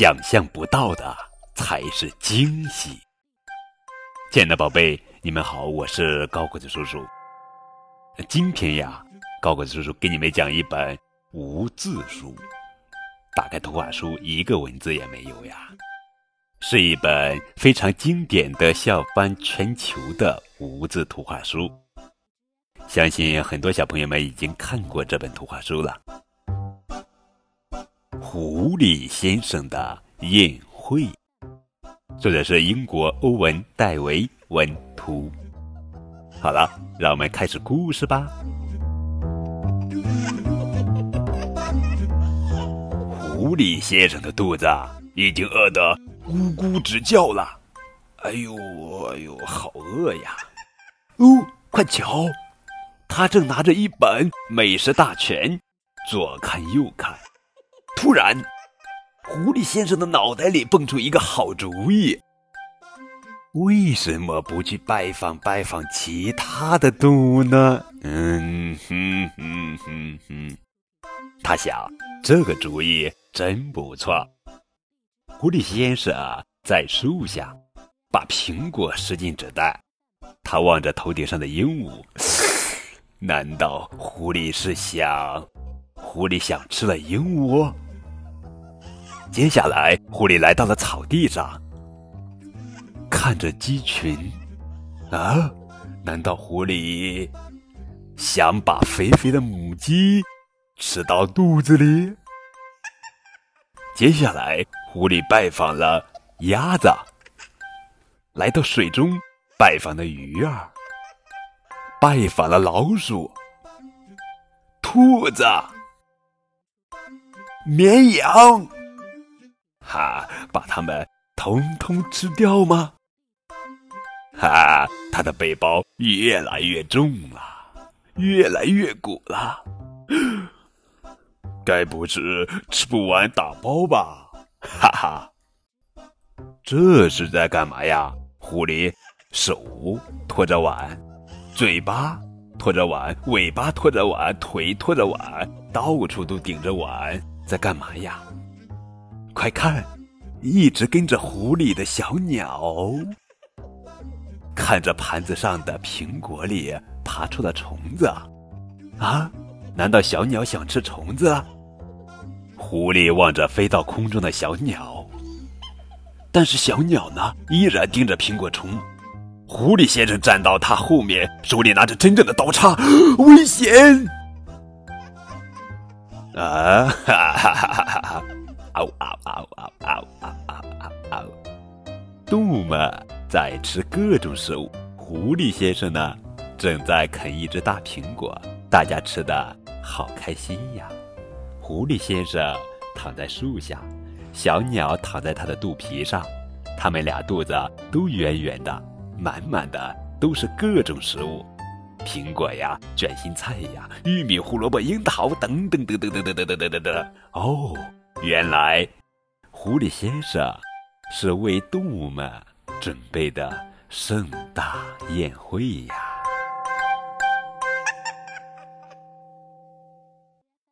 想象不到的才是惊喜。亲爱的宝贝，你们好，我是高个子叔叔。今天呀，高个子叔叔给你们讲一本无字书。打开图画书，一个文字也没有呀，是一本非常经典的笑翻全球的无字图画书。相信很多小朋友们已经看过这本图画书了，《狐狸先生的宴会》，作者是英国欧文·戴维文图。好了，让我们开始故事吧。狐狸先生的肚子已经饿得咕咕直叫了，哎呦哎呦，好饿呀！哦，快瞧！他正拿着一本美食大全，左看右看。突然，狐狸先生的脑袋里蹦出一个好主意：为什么不去拜访拜访其他的动物呢？嗯哼哼哼哼，他想，这个主意真不错。狐狸先生在树下把苹果拾进纸袋，他望着头顶上的鹦鹉。难道狐狸是想，狐狸想吃了鹦鹉？接下来，狐狸来到了草地上，看着鸡群。啊，难道狐狸想把肥肥的母鸡吃到肚子里？接下来，狐狸拜访了鸭子，来到水中拜访的鱼儿。拜访了老鼠、兔子、绵羊，哈，把它们通通吃掉吗？哈，他的背包越来越重了，越来越鼓了，该不是吃不完打包吧？哈哈，这是在干嘛呀？狐狸手托着碗。嘴巴拖着碗，尾巴拖着碗，腿拖着碗，到处都顶着碗，在干嘛呀？快看，一直跟着狐狸的小鸟，看着盘子上的苹果里爬出的虫子，啊？难道小鸟想吃虫子？狐狸望着飞到空中的小鸟，但是小鸟呢，依然盯着苹果虫。狐狸先生站到他后面，手里拿着真正的刀叉，危险！啊哈哈哈哈哈！嗷嗷嗷嗷嗷嗷嗷嗷！动物们在吃各种食物，狐狸先生呢，正在啃一只大苹果，大家吃的好开心呀！狐狸先生躺在树下，小鸟躺在他的肚皮上，他们俩肚子都圆圆的。满满的都是各种食物，苹果呀，卷心菜呀，玉米、胡萝卜、樱桃等等等等等等等等等等。哦，原来狐狸先生是为动物们准备的盛大宴会呀。